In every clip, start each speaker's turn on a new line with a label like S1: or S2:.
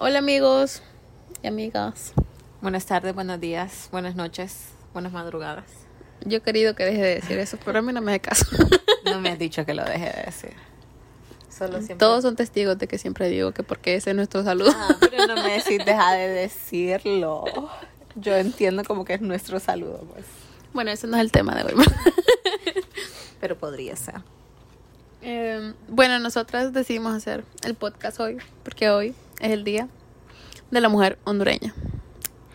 S1: Hola amigos y amigas.
S2: Buenas tardes, buenos días, buenas noches, buenas madrugadas.
S1: Yo he querido que deje de decir eso, pero a mí no me hace caso.
S2: No me has dicho que lo deje de decir. Solo siempre.
S1: Todos son testigos de que siempre digo que porque ese es nuestro saludo.
S2: Ah, pero no me decís, deja de decirlo. Yo entiendo como que es nuestro saludo, pues.
S1: Bueno, ese no es el tema de hoy.
S2: Pero podría ser.
S1: Eh, bueno, nosotras decidimos hacer el podcast hoy, porque hoy es el día de la mujer hondureña.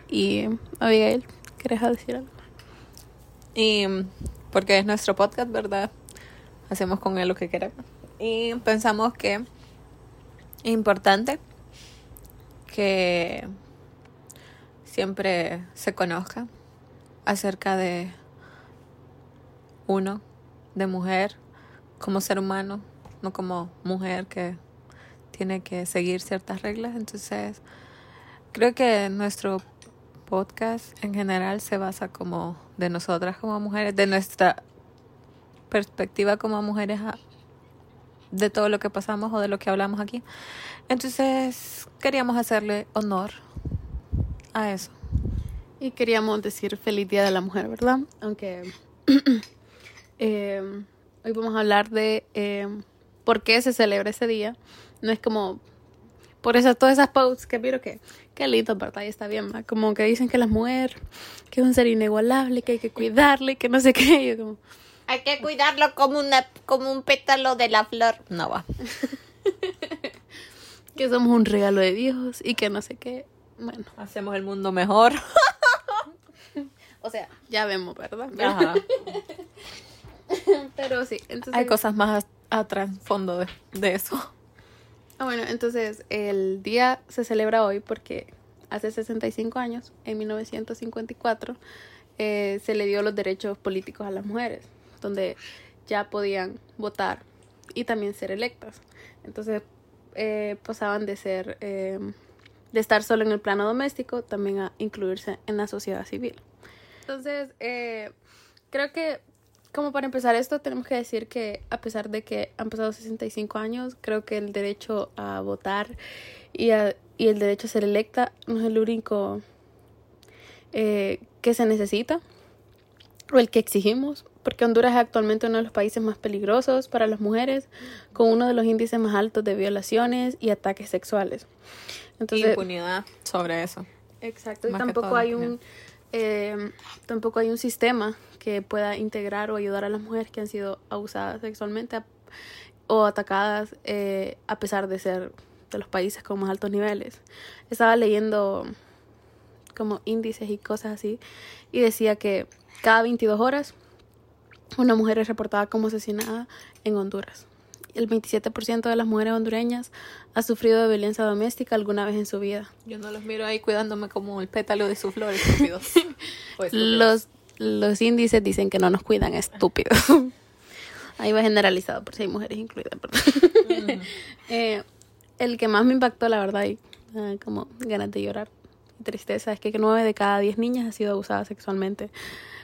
S1: Y Abigail, ¿quieres decir algo?
S2: Y porque es nuestro podcast, ¿verdad? Hacemos con él lo que queremos. Y pensamos que es importante que siempre se conozca acerca de uno, de mujer, como ser humano, no como mujer que tiene que seguir ciertas reglas. Entonces, creo que nuestro podcast en general se basa como de nosotras como mujeres, de nuestra perspectiva como mujeres de todo lo que pasamos o de lo que hablamos aquí. Entonces, queríamos hacerle honor a eso.
S1: Y queríamos decir feliz Día de la Mujer, ¿verdad? Aunque eh, hoy vamos a hablar de eh, por qué se celebra ese día. No es como por eso todas esas posts que vieron que qué lindo, ¿verdad? Y está bien, ¿va? como que dicen que la mujer que es un ser inigualable, que hay que cuidarle, que no sé qué. Y yo como,
S2: Hay que cuidarlo como una como un pétalo de la flor. No va.
S1: que somos un regalo de Dios y que no sé qué. Bueno,
S2: Hacemos el mundo mejor.
S1: o sea, ya vemos, ¿verdad?
S2: Ajá.
S1: Pero sí, entonces
S2: Hay cosas más a, a trasfondo de, de eso.
S1: Ah, bueno, entonces el día se celebra hoy porque hace 65 años, en 1954, eh, se le dio los derechos políticos a las mujeres, donde ya podían votar y también ser electas. Entonces eh, pasaban de ser, eh, de estar solo en el plano doméstico, también a incluirse en la sociedad civil. Entonces, eh, creo que como para empezar esto, tenemos que decir que a pesar de que han pasado 65 años, creo que el derecho a votar y, a- y el derecho a ser electa no es el único eh, que se necesita o el que exigimos, porque Honduras es actualmente uno de los países más peligrosos para las mujeres, con uno de los índices más altos de violaciones y ataques sexuales. Entonces,
S2: Impunidad sobre eso.
S1: Exacto, y tampoco
S2: todo,
S1: hay un eh, tampoco hay un sistema que pueda integrar o ayudar a las mujeres que han sido abusadas sexualmente o atacadas eh, a pesar de ser de los países con más altos niveles. Estaba leyendo como índices y cosas así y decía que cada 22 horas una mujer es reportada como asesinada en Honduras. El 27% de las mujeres hondureñas ha sufrido de violencia doméstica alguna vez en su vida.
S2: Yo no los miro ahí cuidándome como el pétalo de su flor, estúpidos.
S1: Los, los índices dicen que no nos cuidan, estúpidos. Ahí va generalizado, por si hay mujeres incluidas, ¿verdad? Eh, el que más me impactó, la verdad, y ah, como ganas de llorar y tristeza, es que nueve de cada diez niñas ha sido abusada sexualmente.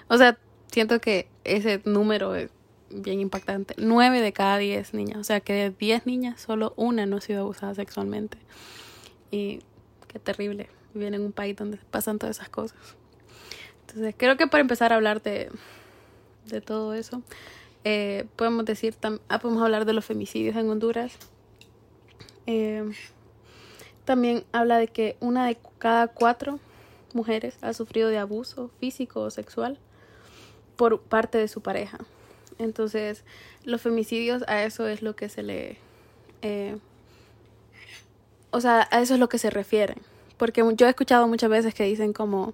S1: O sea, siento que ese número es bien impactante. Nueve de cada diez niñas. O sea, que de diez niñas, solo una no ha sido abusada sexualmente. Y qué terrible vivir en un país donde pasan todas esas cosas. Entonces, creo que para empezar a hablar de, de todo eso, eh, podemos decir, tam- ah, podemos hablar de los femicidios en Honduras. Eh, también habla de que una de cada cuatro mujeres ha sufrido de abuso físico o sexual por parte de su pareja. Entonces, los femicidios a eso es lo que se le... eh, o sea, a eso es lo que se refieren. Porque yo he escuchado muchas veces que dicen como,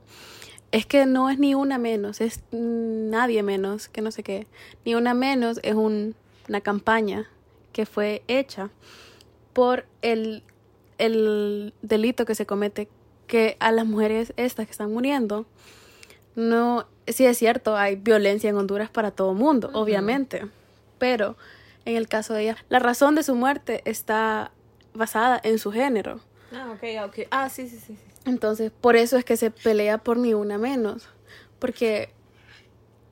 S1: es que no es ni una menos, es nadie menos, que no sé qué. Ni una menos es un- una campaña que fue hecha por el, el delito que se comete, que a las mujeres estas que están muriendo, no, sí es cierto, hay violencia en Honduras para todo mundo, obviamente, pero en el caso de ella, la razón de su muerte está basada en su género.
S2: Ah, ok, ok. Ah, sí, sí, sí. sí.
S1: Entonces, por eso es que se pelea por ni una menos. Porque,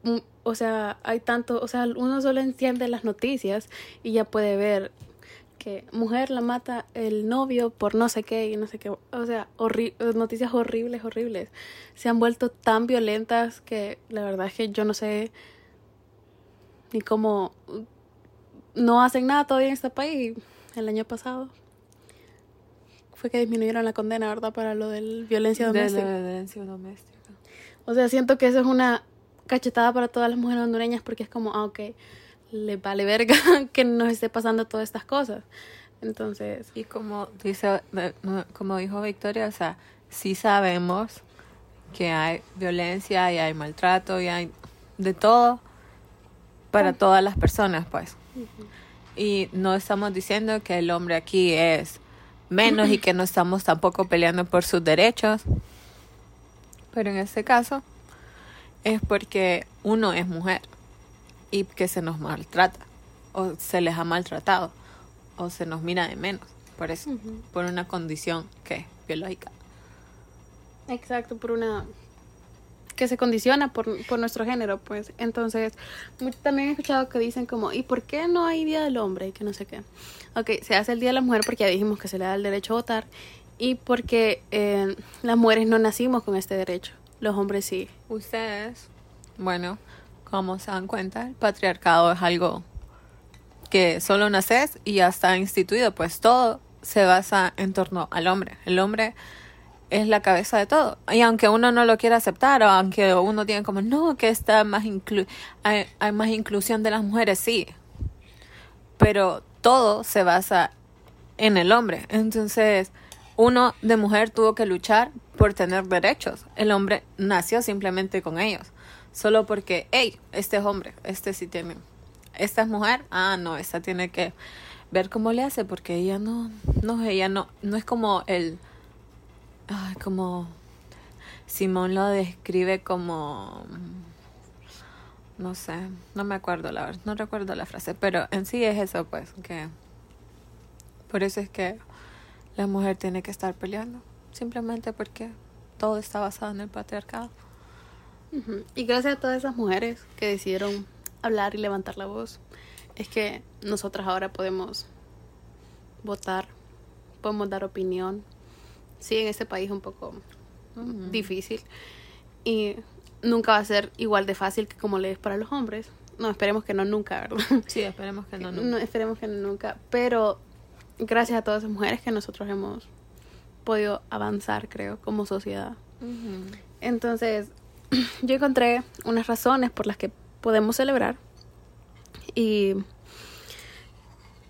S1: mm, o sea, hay tanto, o sea, uno solo enciende las noticias y ya puede ver que mujer la mata el novio por no sé qué y no sé qué. O sea, noticias horribles, horribles. Se han vuelto tan violentas que la verdad es que yo no sé ni cómo no hacen nada todavía en este país. El año pasado fue que disminuyeron la condena, ¿verdad? Para lo de violencia doméstica.
S2: De la violencia doméstica.
S1: O sea, siento que eso es una cachetada para todas las mujeres hondureñas porque es como, ah, ok, le vale verga que nos esté pasando todas estas cosas. Entonces.
S2: Y como dice, como dijo Victoria, o sea, sí sabemos que hay violencia y hay maltrato y hay de todo para ah. todas las personas, pues. Y no estamos diciendo que el hombre aquí es menos y que no estamos tampoco peleando por sus derechos. Pero en este caso es porque uno es mujer y que se nos maltrata o se les ha maltratado o se nos mira de menos por eso, por una condición que es biológica.
S1: Exacto, por una que se condiciona por, por nuestro género, pues. Entonces, también he escuchado que dicen como, ¿y por qué no hay Día del Hombre? Y que no sé qué. Ok, se hace el Día de la Mujer porque ya dijimos que se le da el derecho a votar y porque eh, las mujeres no nacimos con este derecho, los hombres sí.
S2: Ustedes, bueno, como se dan cuenta, el patriarcado es algo que solo naces y ya está instituido, pues todo se basa en torno al hombre. El hombre es la cabeza de todo. Y aunque uno no lo quiera aceptar, o aunque uno tiene como, no, que está más inclu hay, hay más inclusión de las mujeres, sí. Pero todo se basa en el hombre. Entonces, uno de mujer tuvo que luchar por tener derechos. El hombre nació simplemente con ellos solo porque, hey, este es hombre, este sí tiene, esta es mujer, ah, no, esta tiene que ver cómo le hace, porque ella no, no, ella no, no es como el, ay, como, Simón lo describe como, no sé, no me acuerdo la verdad, no recuerdo la frase, pero en sí es eso, pues, que, por eso es que la mujer tiene que estar peleando, simplemente porque todo está basado en el patriarcado.
S1: Y gracias a todas esas mujeres que decidieron hablar y levantar la voz, es que nosotras ahora podemos votar, podemos dar opinión. Sí, en este país es un poco difícil y nunca va a ser igual de fácil que como le es para los hombres. No, esperemos que no nunca, ¿verdad?
S2: Sí, esperemos que no nunca. No,
S1: esperemos que no nunca, pero gracias a todas esas mujeres que nosotros hemos podido avanzar, creo, como sociedad. Entonces, yo encontré unas razones por las que podemos celebrar. Y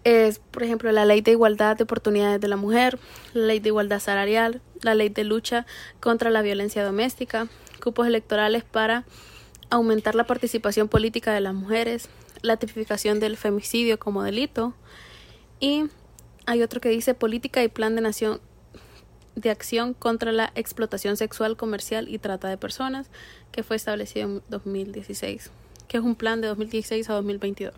S1: es, por ejemplo, la ley de igualdad de oportunidades de la mujer, la ley de igualdad salarial, la ley de lucha contra la violencia doméstica, cupos electorales para aumentar la participación política de las mujeres, la tipificación del femicidio como delito. Y hay otro que dice política y plan de nación de acción contra la explotación sexual, comercial y trata de personas, que fue establecido en 2016, que es un plan de 2016 a 2022.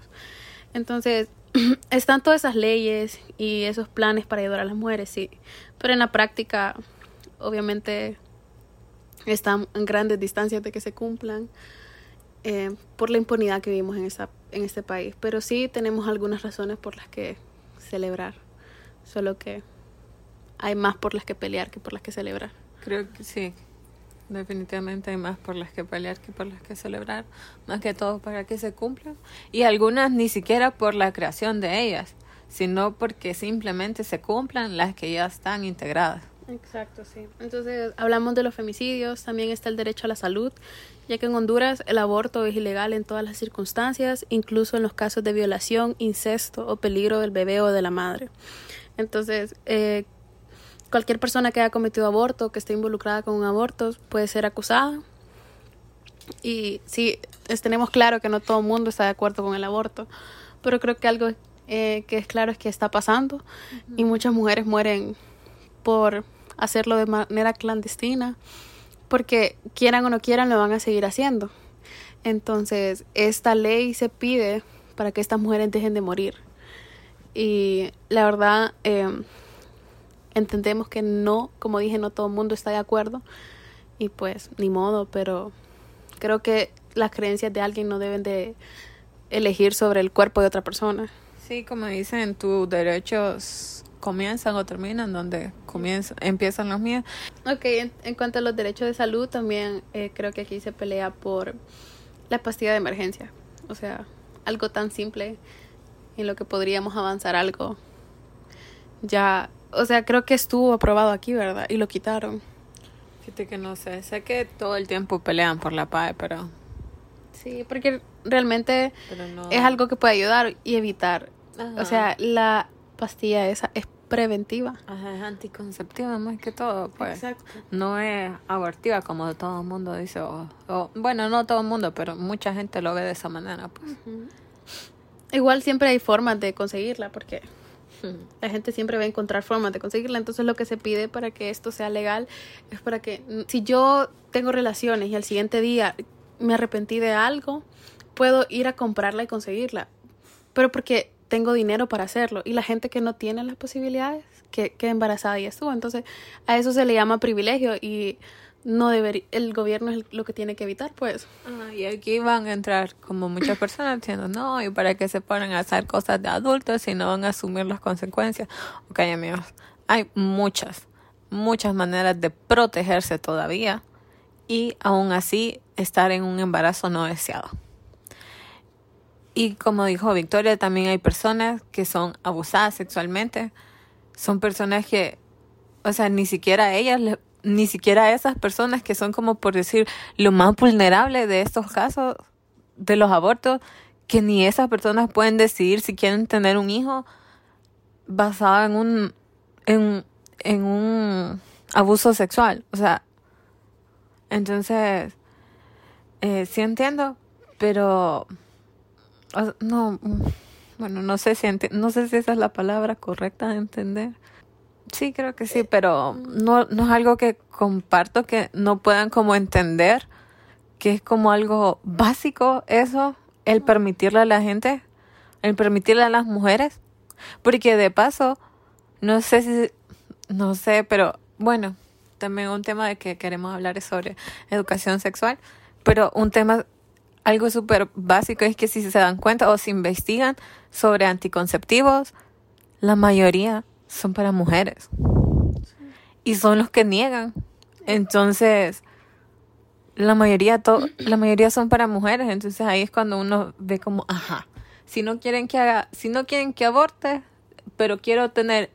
S1: Entonces, están todas esas leyes y esos planes para ayudar a las mujeres, sí, pero en la práctica, obviamente, están en grandes distancias de que se cumplan eh, por la impunidad que vivimos en, esa, en este país. Pero sí tenemos algunas razones por las que celebrar, solo que hay más por las que pelear que por las que celebrar.
S2: Creo que sí, definitivamente hay más por las que pelear que por las que celebrar, más que todo para que se cumplan. Y algunas ni siquiera por la creación de ellas, sino porque simplemente se cumplan las que ya están integradas.
S1: Exacto, sí. Entonces hablamos de los femicidios, también está el derecho a la salud, ya que en Honduras el aborto es ilegal en todas las circunstancias, incluso en los casos de violación, incesto o peligro del bebé o de la madre. Entonces, eh, cualquier persona que haya cometido aborto, que esté involucrada con un aborto, puede ser acusada. Y sí, tenemos claro que no todo el mundo está de acuerdo con el aborto, pero creo que algo eh, que es claro es que está pasando y muchas mujeres mueren por hacerlo de manera clandestina, porque quieran o no quieran lo van a seguir haciendo. Entonces, esta ley se pide para que estas mujeres dejen de morir. Y la verdad, eh, entendemos que no, como dije, no todo el mundo está de acuerdo y pues ni modo, pero creo que las creencias de alguien no deben de elegir sobre el cuerpo de otra persona.
S2: Sí, como dicen, tus derechos comienzan o terminan donde comienzan, empiezan los míos.
S1: Ok, en, en cuanto a los derechos de salud, también eh, creo que aquí se pelea por la pastilla de emergencia. O sea, algo tan simple en lo que podríamos avanzar algo. Ya, o sea, creo que estuvo aprobado aquí, ¿verdad? Y lo quitaron.
S2: Fíjate que no sé, sé que todo el tiempo pelean por la paz, pero...
S1: Sí, porque realmente
S2: pero no...
S1: es algo que puede ayudar y evitar.
S2: Ajá.
S1: O sea, la pastilla esa es preventiva.
S2: Ajá, es anticonceptiva más que todo, pues.
S1: Exacto.
S2: No es abortiva como todo el mundo dice. O, o- bueno, no todo el mundo, pero mucha gente lo ve de esa manera, pues.
S1: Igual siempre hay formas de conseguirla, porque la gente siempre va a encontrar formas de conseguirla. Entonces lo que se pide para que esto sea legal es para que mm, si yo tengo relaciones y al siguiente día me arrepentí de algo, puedo ir a comprarla y conseguirla. Pero porque tengo dinero para hacerlo. Y la gente que no tiene las posibilidades, que queda embarazada y estuvo. Entonces a eso se le llama privilegio y no debería, el gobierno es lo que tiene que evitar, pues.
S2: Ah, y aquí van a entrar como muchas personas diciendo, no, y para que se ponen a hacer cosas de adultos y no van a asumir las consecuencias. Ok, amigos, hay muchas, muchas maneras de protegerse todavía y aún así estar en un embarazo no deseado. Y como dijo Victoria, también hay personas que son abusadas sexualmente. Son personas que, o sea, ni siquiera ellas, le- ni siquiera esas personas que son como por decir lo más vulnerable de estos casos de los abortos, que ni esas personas pueden decidir si quieren tener un hijo basado en un, en, en un abuso sexual. O sea, entonces, eh, sí entiendo, pero no, mm, bueno, no sé si no sé si esa es la palabra correcta de entender. Sí, creo que sí, pero no, no es algo que comparto que no puedan como entender que es como algo básico eso, el permitirle a la gente, el permitirle a las mujeres, porque de paso, no sé si, no sé, pero bueno, también un tema de que queremos hablar es sobre educación sexual, pero un tema, algo súper básico es que si se dan cuenta o se investigan sobre anticonceptivos, la mayoría son para mujeres y son los que niegan. Entonces, la mayoría la mayoría son para mujeres, entonces ahí es cuando uno ve como, ajá, si no quieren que haga, si no quieren que aborte, pero quiero tener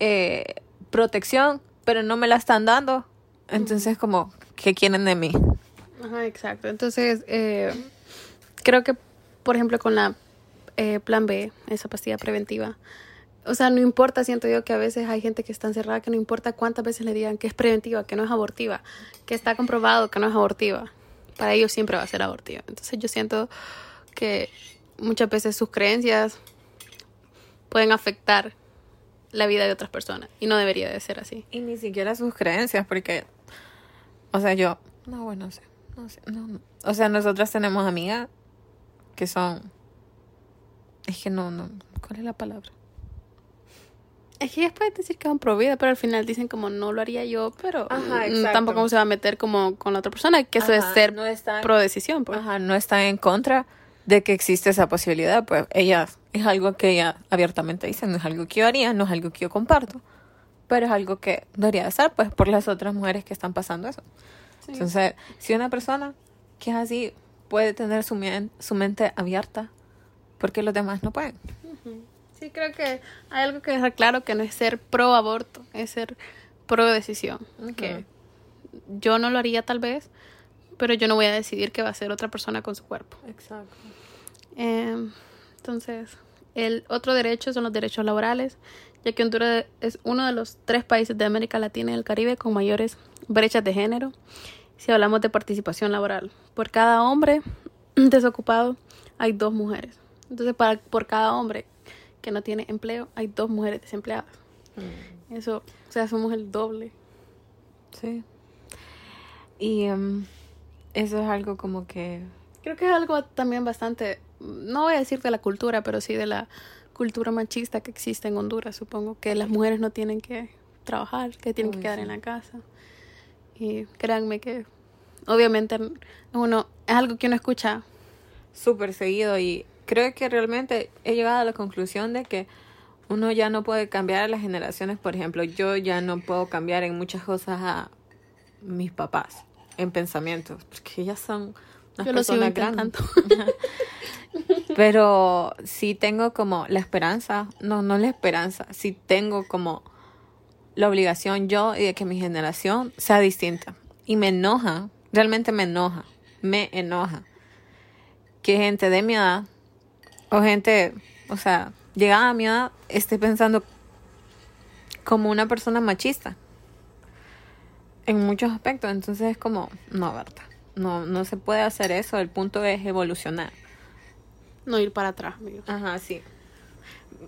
S2: eh, protección, pero no me la están dando, entonces como, ¿qué quieren de mí?
S1: Ajá, exacto. Entonces, eh, creo que, por ejemplo, con la eh, plan B, esa pastilla preventiva, o sea, no importa, siento yo que a veces hay gente que está encerrada, que no importa cuántas veces le digan que es preventiva, que no es abortiva, que está comprobado que no es abortiva, para ellos siempre va a ser abortiva. Entonces yo siento que muchas veces sus creencias pueden afectar la vida de otras personas y no debería de ser así.
S2: Y ni siquiera sus creencias, porque, o sea, yo, no, bueno, no sé, no sé, no. O sea, nosotras tenemos amigas que son, es que no, no, ¿cuál es la palabra?
S1: Es que ellas pueden decir que son pro vida, pero al final dicen como no lo haría yo, pero
S2: Ajá,
S1: tampoco se va a meter como con la otra persona, que eso es
S2: Ajá,
S1: ser
S2: no está-
S1: pro decisión. Pues.
S2: Ajá, no están en contra de que existe esa posibilidad, pues ellas, es algo que ella abiertamente dicen, no es algo que yo haría, no es algo que yo comparto, pero es algo que debería de ser, pues, por las otras mujeres que están pasando eso.
S1: Sí.
S2: Entonces, si una persona que es así puede tener su, su mente abierta, ¿por qué los demás no pueden?
S1: Sí, creo que hay algo que dejar claro que no es ser pro aborto, es ser pro decisión. Que yo no lo haría tal vez, pero yo no voy a decidir qué va a hacer otra persona con su cuerpo.
S2: Exacto.
S1: Eh, entonces, el otro derecho son los derechos laborales, ya que Honduras es uno de los tres países de América Latina y el Caribe con mayores brechas de género. Si hablamos de participación laboral, por cada hombre desocupado hay dos mujeres. Entonces, para, por cada hombre que no tiene empleo, hay dos mujeres desempleadas. Eso, o sea, somos el doble.
S2: Sí. Y em, eso es algo como que...
S1: Creo que es algo también bastante, no voy a decir de la cultura, pero sí de la cultura machista que existe en Honduras, supongo, que las mujeres no tienen que trabajar, que tienen que quedar
S2: sí.
S1: en la casa. Y créanme que obviamente uno es algo que uno escucha.
S2: súper seguido y creo que realmente he llegado a la conclusión de que uno ya no puede cambiar a las generaciones. Por ejemplo, yo ya no puedo cambiar en muchas cosas a mis papás, en pensamientos, porque ya son unas
S1: Yo
S2: personas grandes. Pero sí tengo como la esperanza, no, no la esperanza, sí tengo como la obligación yo y de que mi generación sea distinta. Y me enoja, realmente me enoja, me enoja que gente de mi edad o gente, o sea, llegada a mi edad, esté pensando como una persona machista en muchos aspectos. Entonces es como, no, Berta, no, no se puede hacer eso, el punto es evolucionar.
S1: No ir para atrás, amigo.
S2: Ajá, sí.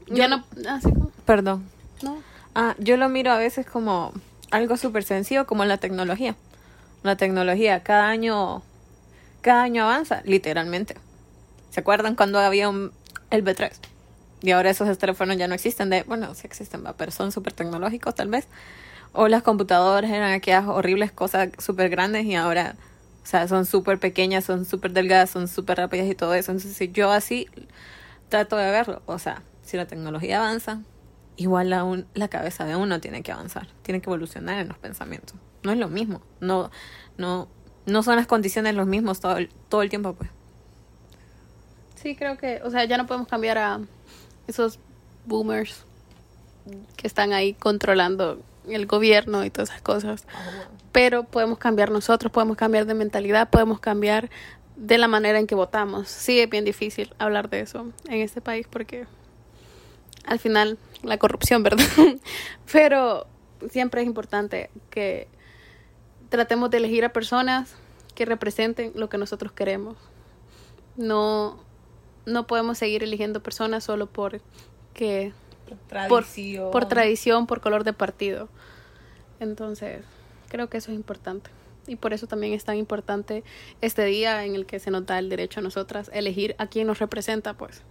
S1: Ya no. Así como.
S2: Perdón.
S1: No.
S2: Ah, yo lo miro a veces como algo súper sencillo, como la tecnología. La tecnología, cada año, cada año avanza, literalmente. ¿Se acuerdan cuando había un, el B3? Y ahora esos teléfonos ya no existen, de, bueno, sí existen, pero son súper tecnológicos tal vez. O las computadoras eran aquellas horribles cosas súper grandes y ahora, o sea, son súper pequeñas, son súper delgadas, son súper rápidas y todo eso. Entonces, yo así trato de verlo, o sea, si la tecnología avanza, igual la, un- la cabeza de uno tiene que avanzar, tiene que evolucionar en los pensamientos. No es lo mismo, no, no, no son las condiciones los mismos todo el, todo el tiempo, pues.
S1: Sí, creo que. O sea, ya no podemos cambiar a esos boomers que están ahí controlando el gobierno y todas esas cosas. Pero podemos cambiar nosotros, podemos cambiar de mentalidad, podemos cambiar de la manera en que votamos. Sí, es bien difícil hablar de eso en este país porque al final la corrupción, ¿verdad? Pero siempre es importante que tratemos de elegir a personas que representen lo que nosotros queremos. No, no podemos seguir eligiendo personas solo por que por, por tradición, por color de partido. Entonces, creo que eso es importante. Y por eso también es tan importante este día en el que se nos da el derecho a nosotras elegir a quién nos representa, pues.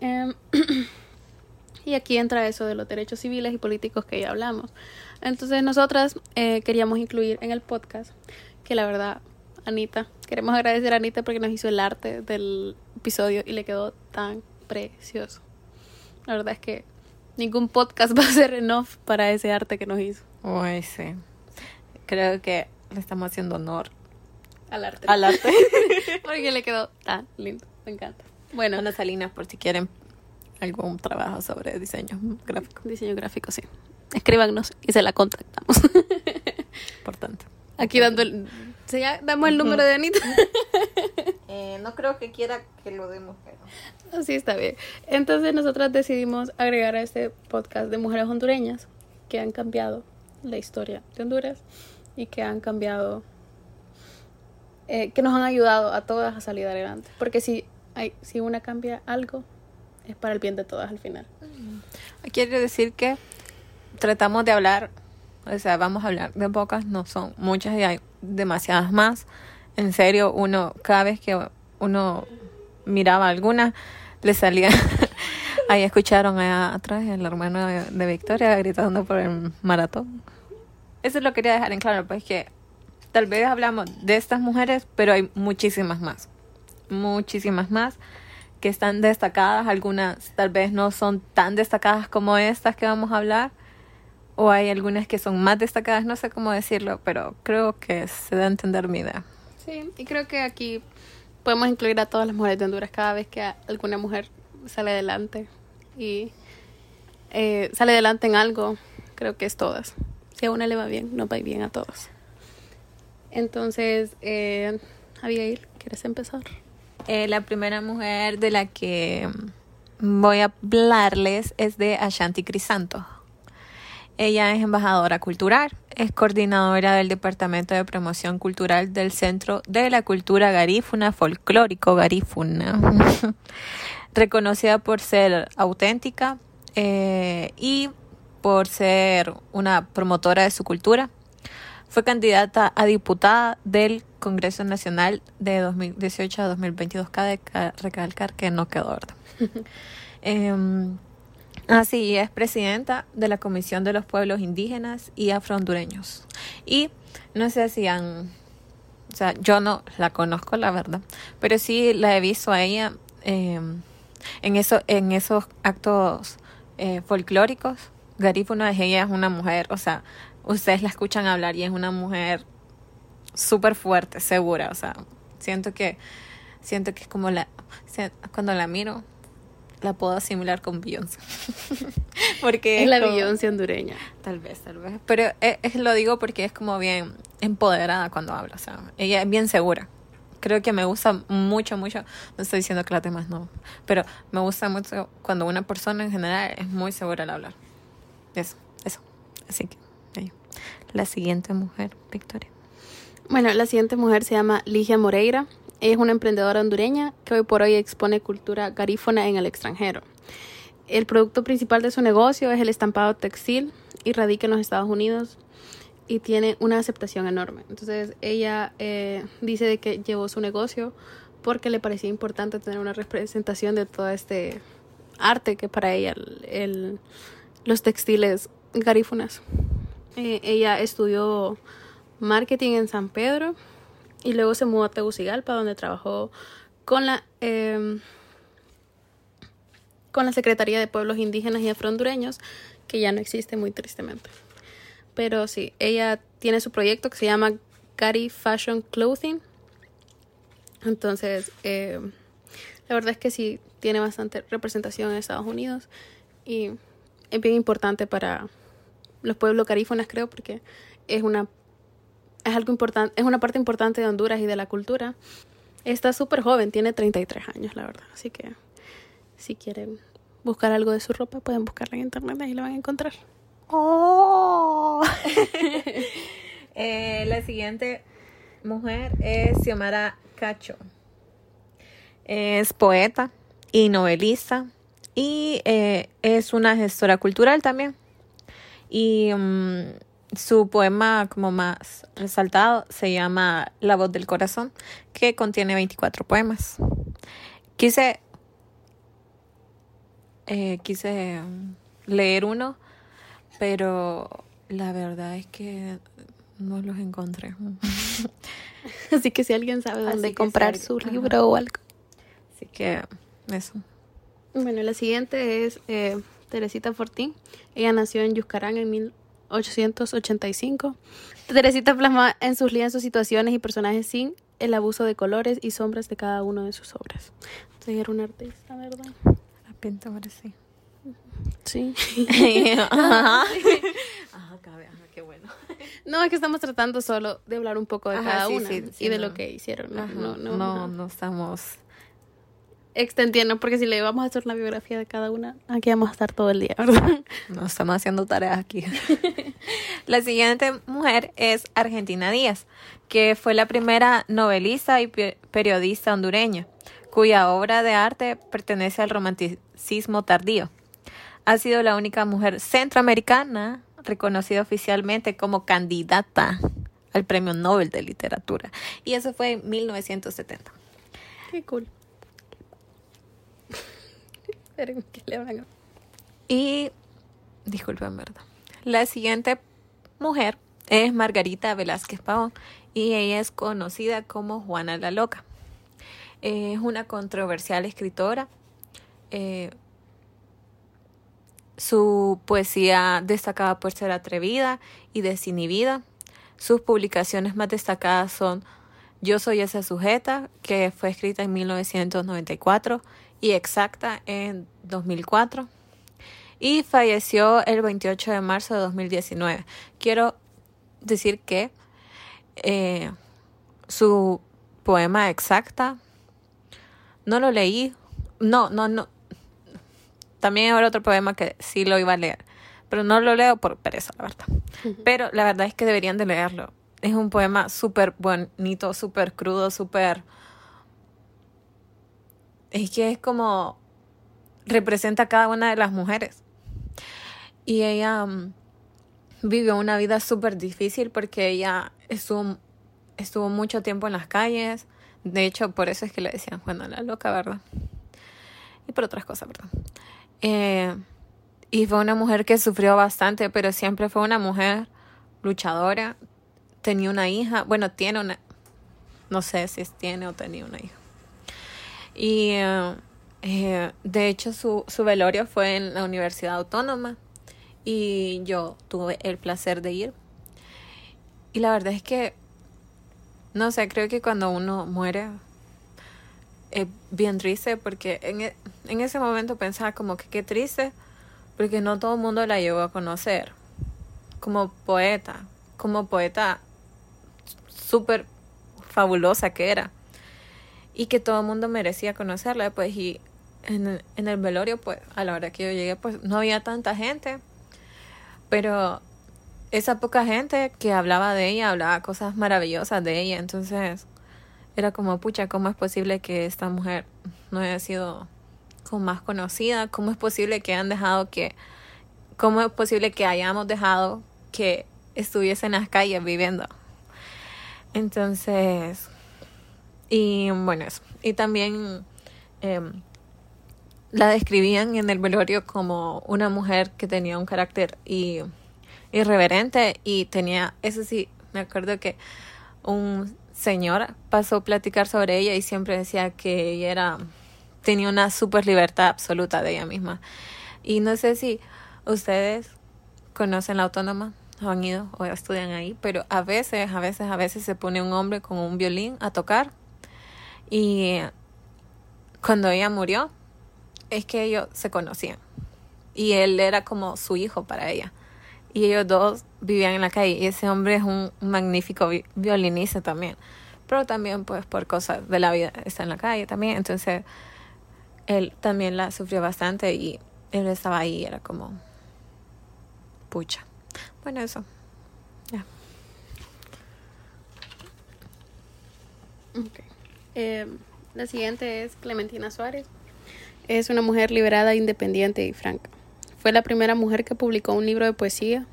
S1: Em, y aquí entra eso de los derechos civiles y políticos que ya hablamos. Entonces, nosotras eh, queríamos incluir en el podcast que la verdad, Anita, queremos agradecer a Anita porque nos hizo el arte del episodio y le quedó tan precioso. La verdad es que ningún podcast va a ser enough para ese arte que nos hizo.
S2: Uy, sí. Creo que le estamos haciendo honor
S1: Al arte.
S2: al arte.
S1: porque le quedó tan lindo. Me encanta. Bueno,
S2: Ana Salinas, por si quieren algún trabajo sobre diseño gráfico.
S1: diseño gráfico, sí. Escríbanos y se la contactamos.
S2: Importante.
S1: Aquí dando el... ¿se ya damos el número de Anita.
S2: Eh, no creo que quiera que lo demos, pero...
S1: Sí, está bien. Entonces nosotras decidimos agregar a este podcast de mujeres hondureñas que han cambiado la historia de Honduras y que han cambiado, eh, que nos han ayudado a todas a salir adelante. Porque si, hay, si una cambia algo, es para el bien de todas al final.
S2: Quiere decir que tratamos de hablar, o sea, vamos a hablar de pocas, no son muchas y hay demasiadas más. En serio, uno, cada vez que uno miraba alguna, le salía. Ahí escucharon allá atrás el hermano de, de Victoria gritando por el maratón. Eso lo quería dejar en claro, pues que tal vez hablamos de estas mujeres, pero hay muchísimas más. Muchísimas más que están destacadas, algunas tal vez no son tan destacadas como estas que vamos a hablar, o hay algunas que son más destacadas, no sé cómo decirlo, pero creo que se da a entender mi idea.
S1: Sí, y creo que aquí podemos incluir a todas las mujeres de Honduras cada vez que alguna mujer sale adelante y eh, sale adelante en algo, creo que es todas. Si a una le va bien, nos va bien a todos. Entonces, eh, Abigail, ¿quieres empezar?
S2: Eh, la primera mujer de la que voy a hablarles es de Ashanti Crisanto. Ella es embajadora cultural, es coordinadora del Departamento de Promoción Cultural del Centro de la Cultura Garífuna, Folclórico Garífuna. Reconocida por ser auténtica eh, y por ser una promotora de su cultura. Fue candidata a diputada del Congreso Nacional de 2018 a 2022. Cabe ca- recalcar que no quedó, ¿verdad? Em, Así es presidenta de la Comisión de los Pueblos Indígenas y Afrohondureños. Y no sé si han O sea, yo no la conozco, la verdad, pero sí la he visto a ella eh, en, eso, en esos actos eh, folclóricos. Garífuna, ella es una mujer, o sea, ustedes la escuchan hablar y es una mujer súper fuerte, segura, o sea, siento que, siento que es como la, cuando la miro, la puedo asimilar con Beyoncé.
S1: porque es, la Beyoncé hondureña.
S2: Tal vez, tal vez. Pero es, es, lo digo porque es como bien empoderada cuando habla. O sea, ella es bien segura. Creo que me gusta mucho, mucho. No estoy diciendo que las demás no. Pero me gusta mucho cuando una persona en general es muy segura al hablar. Eso, eso. Así que, ahí. La siguiente mujer, Victoria.
S1: Bueno, la siguiente mujer se llama Ligia Moreira. Es una emprendedora hondureña que hoy por hoy expone cultura garífona en el extranjero. El producto principal de su negocio es el estampado textil y radica en los Estados Unidos y tiene una aceptación enorme. Entonces ella eh, dice de que llevó su negocio porque le parecía importante tener una representación de todo este arte que para ella el, los textiles garífunas. Eh, ella estudió marketing en San Pedro y luego se mudó a Tegucigalpa, donde trabajó con la, em, con la Secretaría de Pueblos Indígenas y Afrondureños, que ya no existe muy tristemente. Pero sí, ella tiene su proyecto que se llama Gary Fashion Clothing. Entonces, em, la verdad es que sí tiene bastante representación en Estados Unidos y es bien importante para los pueblos carífonas, creo, porque es una es algo importante, es una parte importante de Honduras y de la cultura. Está súper joven, tiene 33 años, la verdad. Así que si quieren buscar algo de su ropa, pueden buscarla en internet y la van a encontrar.
S2: ¡Oh! eh, la siguiente mujer es Xiomara Cacho. Es poeta y novelista y eh, es una gestora cultural también. Y mm, su poema como más resaltado se llama La voz del corazón, que contiene 24 poemas. Quise, eh, quise leer uno, pero la verdad es que no los encontré.
S1: Así que si alguien sabe dónde comprar su libro o algo.
S2: Así que eso.
S1: Bueno, la siguiente es eh, Teresita Fortín. Ella nació en Yuscarán en mil 885. Teresita plasma en sus lienzos situaciones y personajes sin el abuso de colores y sombras de cada una de sus obras. Entonces era una artista, ¿verdad?
S2: La pinta sí.
S1: Sí.
S2: Ajá. qué bueno.
S1: No, es que estamos tratando solo de hablar un poco de cada una y de lo que hicieron. No, no, no,
S2: no, no estamos
S1: extendiendo, porque si le vamos a hacer una biografía de cada una, aquí vamos a estar todo el día, ¿verdad?
S2: No estamos haciendo tareas aquí. la siguiente mujer es Argentina Díaz, que fue la primera novelista y periodista hondureña, cuya obra de arte pertenece al romanticismo tardío. Ha sido la única mujer centroamericana reconocida oficialmente como candidata al Premio Nobel de Literatura. Y eso fue en 1970.
S1: Qué cool.
S2: Y, disculpen, verdad. La siguiente mujer es Margarita Velázquez Pavón y ella es conocida como Juana la Loca. Es una controversial escritora. Eh, su poesía destacada por ser atrevida y desinhibida. Sus publicaciones más destacadas son Yo soy esa sujeta, que fue escrita en 1994, y exacta en 2004 y falleció el 28 de marzo de 2019. Quiero decir que eh, su poema exacta no lo leí. No, no, no. También hay otro poema que sí lo iba a leer, pero no lo leo por pereza, la verdad. Pero la verdad es que deberían de leerlo. Es un poema súper bonito, súper crudo, súper es que es como representa a cada una de las mujeres. Y ella mm, vivió una vida súper difícil porque ella estuvo, estuvo mucho tiempo en las calles. De hecho, por eso es que le decían Juana la loca, ¿verdad? Y por otras cosas, ¿verdad? Eh, y fue una mujer que sufrió bastante, pero siempre fue una mujer luchadora. Tenía una hija, bueno, tiene una, no sé si tiene o tenía una hija. Y eh, eh, de hecho su, su velorio fue en la Universidad Autónoma y yo tuve el placer de ir. Y la verdad es que, no sé, creo que cuando uno muere es bien triste porque en, e, en ese momento pensaba como que qué triste porque no todo el mundo la llegó a conocer como poeta, como poeta súper fabulosa que era y que todo el mundo merecía conocerla pues y en, en el velorio pues a la hora que yo llegué pues no había tanta gente pero esa poca gente que hablaba de ella hablaba cosas maravillosas de ella entonces era como pucha cómo es posible que esta mujer no haya sido como más conocida cómo es posible que han dejado que cómo es posible que hayamos dejado que estuviese en las calles viviendo entonces y bueno eso y también em, la describían en el velorio como una mujer que tenía un carácter y, irreverente y tenía, eso sí, me acuerdo que un señor pasó a platicar sobre ella y siempre decía que ella era, tenía una super libertad absoluta de ella misma. Y no sé si ustedes conocen la autónoma, han ido o estudian ahí, pero a veces, a veces, a veces se pone un hombre con un violín a tocar y cuando ella murió, es que ellos se conocían y él era como su hijo para ella. Y ellos dos vivían en la calle y ese hombre es un magnífico violinista también. Pero también pues por cosas de la vida está en la calle también. Entonces él también la sufrió bastante y él estaba ahí era como pucha. Bueno, eso. Ya.
S1: Eh, la siguiente es Clementina Suárez. Es una mujer liberada, independiente y franca. Fue la primera mujer que publicó un libro de poesía.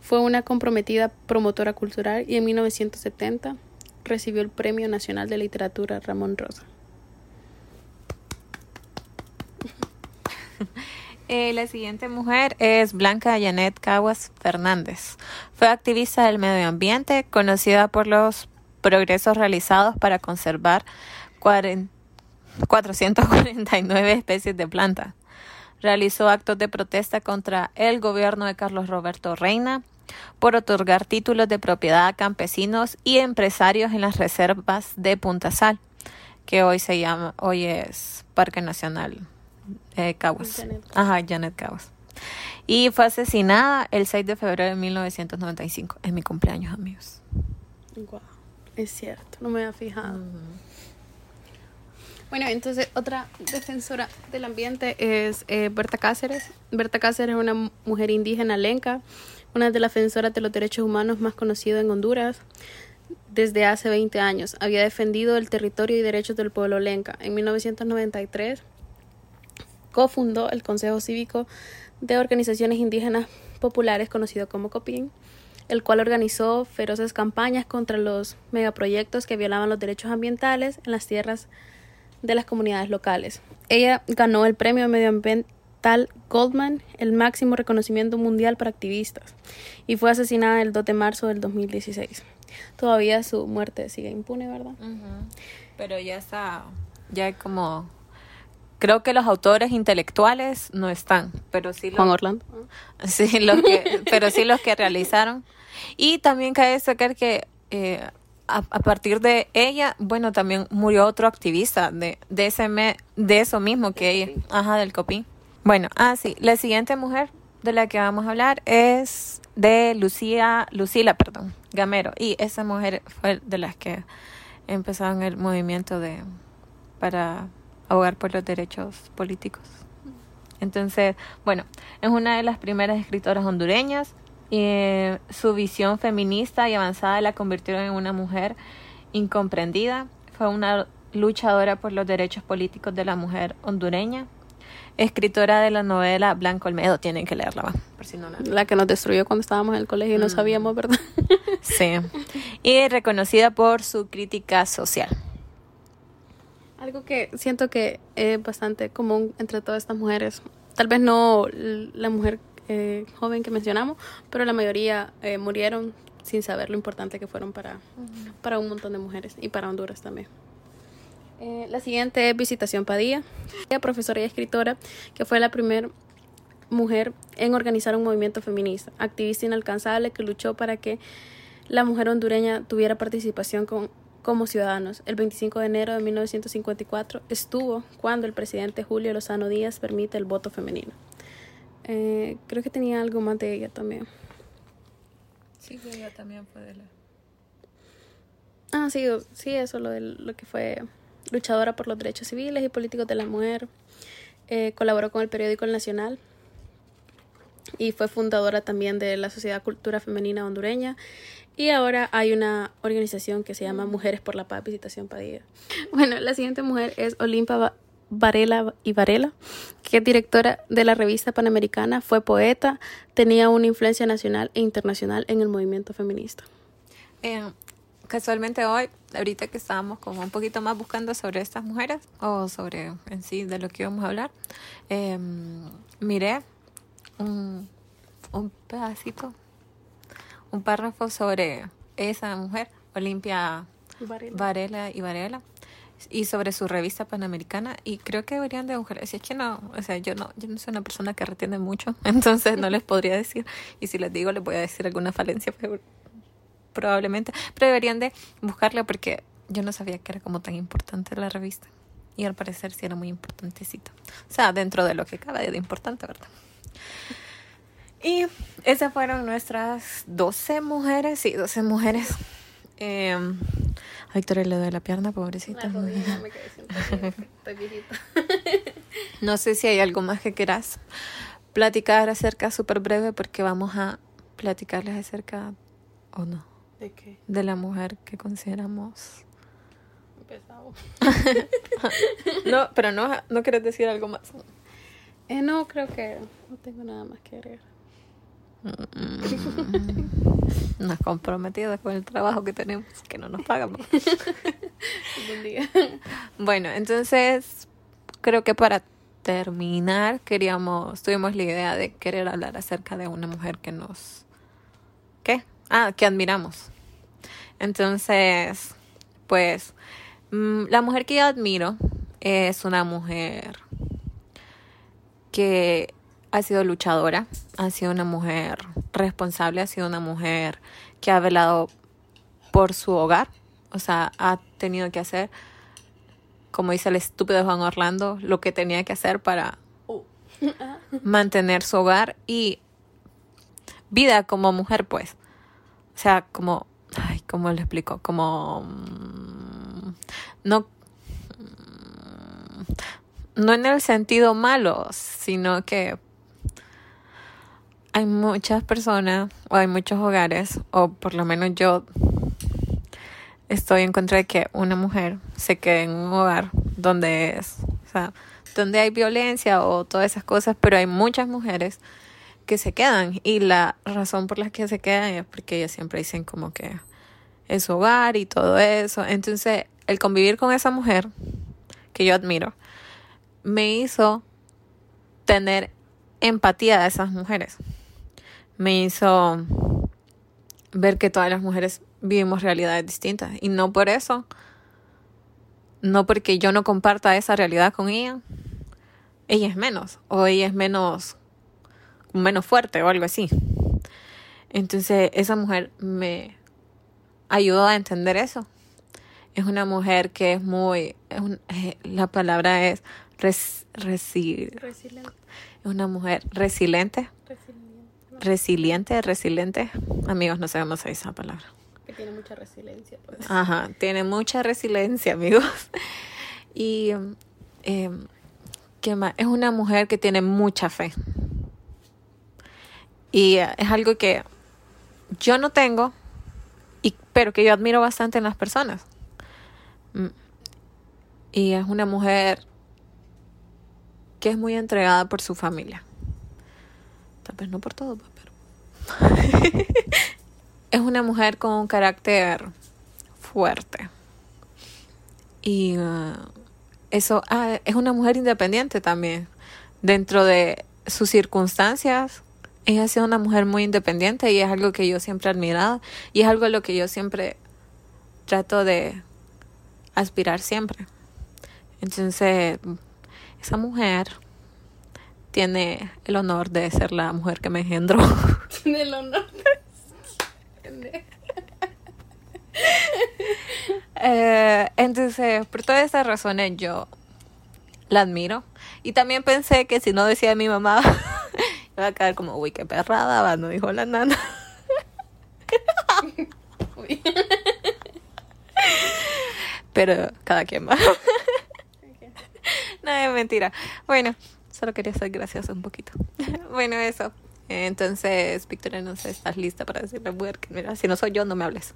S1: Fue una comprometida promotora cultural y en 1970 recibió el Premio Nacional de Literatura Ramón Rosa.
S2: Eh, la siguiente mujer es Blanca Janet Caguas Fernández. Fue activista del medio ambiente, conocida por los progresos realizados para conservar 40 449 especies de plantas. Realizó actos de protesta contra el gobierno de Carlos Roberto Reina por otorgar títulos de propiedad a campesinos y empresarios en las reservas de Punta Sal, que hoy se llama, hoy es Parque Nacional eh, Caguas. Ajá, Janet Caguas. Y fue asesinada el 6 de febrero de 1995. Es mi cumpleaños, amigos.
S1: Es cierto, no me había fijado. Bueno, entonces otra defensora del ambiente es eh, Berta Cáceres. Berta Cáceres es una mujer indígena lenca, una de las defensoras de los derechos humanos más conocidas en Honduras desde hace 20 años. Había defendido el territorio y derechos del pueblo lenca. En 1993 cofundó el Consejo Cívico de Organizaciones Indígenas Populares, conocido como COPIN, el cual organizó feroces campañas contra los megaproyectos que violaban los derechos ambientales en las tierras de las comunidades locales. Ella ganó el premio medioambiental Goldman, el máximo reconocimiento mundial para activistas, y fue asesinada el 2 de marzo del 2016. Todavía su muerte sigue impune, ¿verdad?
S2: Pero ya está, ya como creo que los autores intelectuales no están, pero sí los,
S1: Juan Orlando.
S2: Sí, los que, pero sí los que realizaron. Y también cabe destacar que eh, a, partir de ella, bueno, también murió otro activista de, de, ese de eso mismo que ella, ajá, del copín. Bueno, ah, sí, la siguiente mujer de la que vamos a hablar es de Lucía, Lucila, perdón, Gamero. Y esa mujer fue de las que empezaron el movimiento de para abogar por los derechos políticos. Entonces, bueno, es una de las primeras escritoras hondureñas y su visión feminista y avanzada la convirtieron en una mujer incomprendida. Fue una luchadora por los derechos políticos de la mujer hondureña. Escritora de la novela Blanco Olmedo, tienen que leerla,
S1: por si no la, la que nos destruyó cuando estábamos en el colegio y no mm. sabíamos, ¿verdad?
S2: sí. Y reconocida por su crítica social.
S1: Algo que siento que es bastante común entre todas estas mujeres, tal vez no la mujer eh, joven que mencionamos, pero la mayoría eh, murieron sin saber lo importante que fueron para, para un montón de mujeres y para Honduras también. Eh, la siguiente es Visitación Padilla, profesora y escritora que fue la primera mujer en organizar un movimiento feminista, activista inalcanzable que luchó para que la mujer hondureña tuviera participación con, como ciudadanos. El 25 de enero de 1954 estuvo cuando el presidente Julio Lozano Díaz permite el voto femenino. Eh, creo que tenía algo más de ella también.
S2: Sí, ella también fue de la...
S1: Ah, sí, sí, eso, lo, de, lo que fue luchadora por los derechos civiles y políticos de la mujer. Eh, colaboró con el periódico El Nacional y fue fundadora también de la Sociedad Cultura Femenina Hondureña. Y ahora hay una organización que se llama Mujeres por la Paz Visitación Padilla. Bueno, la siguiente mujer es Olimpa Varela y Varela, que es directora de la revista Panamericana, fue poeta, tenía una influencia nacional e internacional en el movimiento feminista.
S2: Eh, casualmente hoy, ahorita que estábamos como un poquito más buscando sobre estas mujeres o sobre en sí de lo que íbamos a hablar, eh, miré un, un pedacito, un párrafo sobre esa mujer, Olimpia Varela. y Varela, y sobre su revista panamericana y creo que deberían de mujeres. Si es que no, o sea, yo no, yo no soy una persona que retiene mucho, entonces no les podría decir. Y si les digo, les voy a decir alguna falencia, probablemente. Pero deberían de buscarla porque yo no sabía que era como tan importante la revista. Y al parecer sí era muy importantecito. O sea, dentro de lo que cabe de importante, ¿verdad? Y esas fueron nuestras 12 mujeres, sí, 12 mujeres. Eh, a Victoria le doy la pierna, pobrecita. no sé si hay algo más que quieras platicar acerca, súper breve, porque vamos a platicarles acerca, o no,
S1: ¿De qué?
S2: de la mujer que consideramos.
S1: Empezamos.
S2: no, pero no, no quieres decir algo más.
S1: Eh, no, creo que no tengo nada más que agregar.
S2: Mm. es comprometido con el trabajo que tenemos, que no nos pagan. Bueno, entonces creo que para terminar queríamos, tuvimos la idea de querer hablar acerca de una mujer que nos, ¿qué? Ah, que admiramos. Entonces, pues, mm, la mujer que yo admiro es una mujer que ha sido luchadora, ha sido una mujer responsable, ha sido una mujer que ha velado por su hogar, o sea, ha tenido que hacer, como dice el estúpido Juan Orlando, lo que tenía que hacer para mantener su hogar y vida como mujer, pues. O sea, como, ay, ¿cómo le explico? Como, mm, no, mm, no en el sentido malo, sino que hay muchas personas o hay muchos hogares, o por lo menos yo estoy en contra de que una mujer se quede en un hogar donde es, o sea, donde hay violencia o todas esas cosas, pero hay muchas mujeres que se quedan y la razón por la que se quedan es porque ellas siempre dicen como que es hogar y todo eso. Entonces, el convivir con esa mujer que yo admiro me hizo tener empatía de esas mujeres. Me hizo ver que todas las mujeres vivimos realidades distintas y no por eso, no porque yo no comparta esa realidad con ella, ella es menos o ella es menos menos fuerte o algo así. Entonces, esa mujer me ayudó a entender eso. Es una mujer que es muy es un- eh, la palabra es res, resi-
S1: Resiliente.
S2: es una mujer resiliente,
S1: Resiliente.
S2: Resiliente, resiliente. Amigos, no sabemos esa palabra.
S1: Que tiene mucha resiliencia. Pues.
S2: Ajá, tiene mucha resiliencia, amigos. Y eh, ¿qué más? Es una mujer que tiene mucha fe. Y eh, es algo que yo no tengo, y, pero que yo admiro bastante en las personas. Mm. Y es una mujer que es muy entregada por su familia. Tal vez no por todo. es una mujer con un carácter fuerte. Y uh, eso ah, es una mujer independiente también. Dentro de sus circunstancias, ella ha sido una mujer muy independiente y es algo que yo siempre he admirado y es algo a lo que yo siempre trato de aspirar siempre. Entonces, esa mujer tiene el honor de ser la mujer que me engendró.
S1: Tiene el honor
S2: Eh, entonces, por todas esas razones yo la admiro. Y también pensé que si no decía mi mamá, iba a quedar como, uy, qué perrada, va, no dijo la nana. Pero cada quien va. No, es mentira. Bueno, solo quería ser graciosa un poquito. Bueno, eso. Entonces, Victoria, no sé, ¿estás lista para decirle a la mujer que, mira, si no soy yo, no me hables?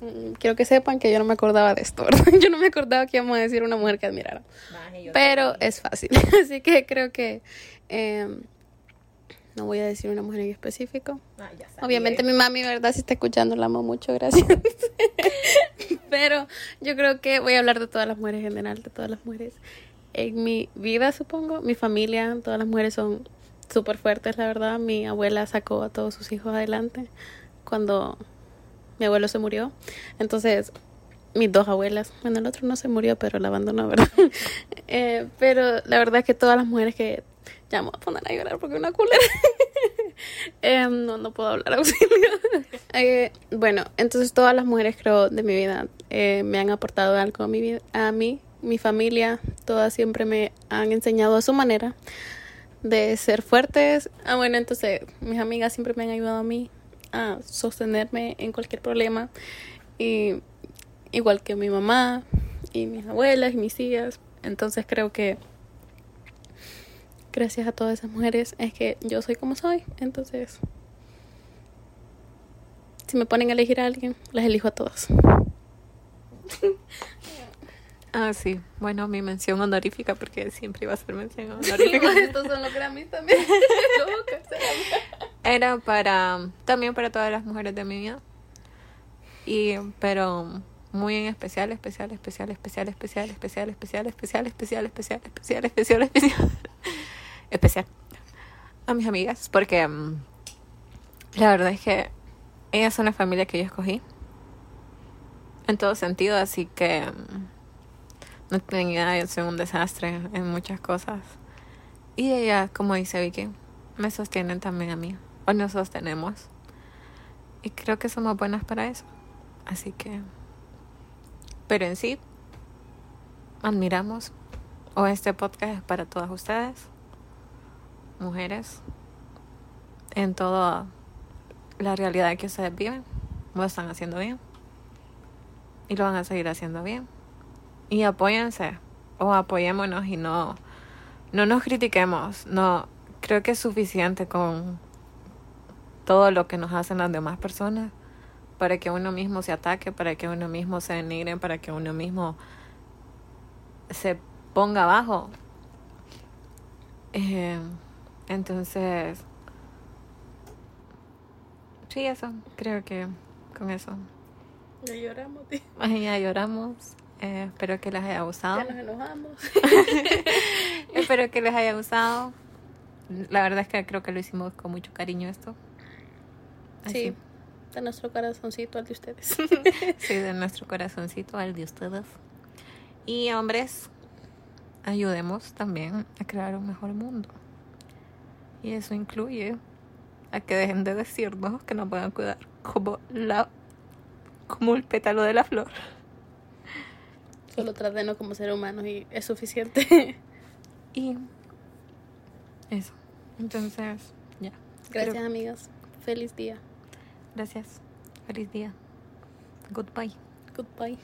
S1: Mm, Quiero que sepan que yo no me acordaba de esto, ¿verdad? Yo no me acordaba que íbamos a decir una mujer que admirara. Pero es fácil. Así que creo que em, no voy a decir una mujer en específico. Obviamente mi mami, ¿verdad? Si está escuchando, la amo mucho, gracias. Pero yo creo que voy a hablar de todas las mujeres en general, de todas las mujeres en mi vida, supongo. Mi familia, todas las mujeres son súper fuertes, la verdad. Mi abuela sacó a todos sus hijos adelante cuando mi abuelo se murió. Entonces, mis dos abuelas, bueno, el otro no se murió, pero la abandonó, ¿verdad? Eh, pero la verdad es que todas las mujeres que ya me voy a poner a llorar porque una culera. Eh, no, no puedo hablar auxilio. Eh, bueno, entonces todas las mujeres creo de mi vida me han aportado algo a mi vida, a mí, mi familia, todas siempre me han enseñado a su manera de ser fuertes. Ah, bueno, entonces mis amigas siempre me han ayudado a mí a sostenerme en cualquier problema. Y igual que mi mamá y mis abuelas y mis tías. Entonces creo que gracias a todas esas mujeres es que yo soy como soy. Entonces, si me ponen a elegir a alguien, las elijo a todas.
S2: Ah, sí. Bueno, mi mención honorífica, porque siempre iba a ser mención honorífica.
S1: Estos son los Grammys también.
S2: Era para, también para todas las mujeres de mi vida. Y, pero muy en especial, especial, especial, especial, especial, especial, especial, especial, especial, especial, especial, especial, especial, especial. A mis amigas, porque mm, la verdad es que ellas son la familia que yo escogí. En todo sentido, así que mm, no yo soy un desastre en muchas cosas. Y ellas, como dice Vicky, me sostienen también a mí. O nos sostenemos. Y creo que somos buenas para eso. Así que... Pero en sí, admiramos. O este podcast es para todas ustedes. Mujeres. En toda la realidad que ustedes viven. Lo están haciendo bien. Y lo van a seguir haciendo bien. Y apóyense. O apoyémonos y no... No nos critiquemos. No... Creo que es suficiente con todo lo que nos hacen las demás personas para que uno mismo se ataque, para que uno mismo se denigre, para que uno mismo se ponga abajo. Eh, entonces, sí, eso, creo que con eso.
S1: Ya lloramos, tío.
S2: Ay, Ya lloramos. Eh, espero que les haya gustado.
S1: Ya nos enojamos.
S2: espero que les haya gustado. La verdad es que creo que lo hicimos con mucho cariño esto.
S1: Sí, de nuestro corazoncito al de ustedes.
S2: Sí, de nuestro corazoncito al de ustedes. Y hombres, ayudemos también a crear un mejor mundo. Y eso incluye a que dejen de decirnos que nos van a cuidar como la como el pétalo de la flor.
S1: Solo trátenos como seres humanos y es suficiente.
S2: Y eso. Entonces, ya.
S1: Gracias,
S2: Creo-
S1: amigas. Feliz día.
S2: Gracias. Feliz día. Goodbye.
S1: Goodbye.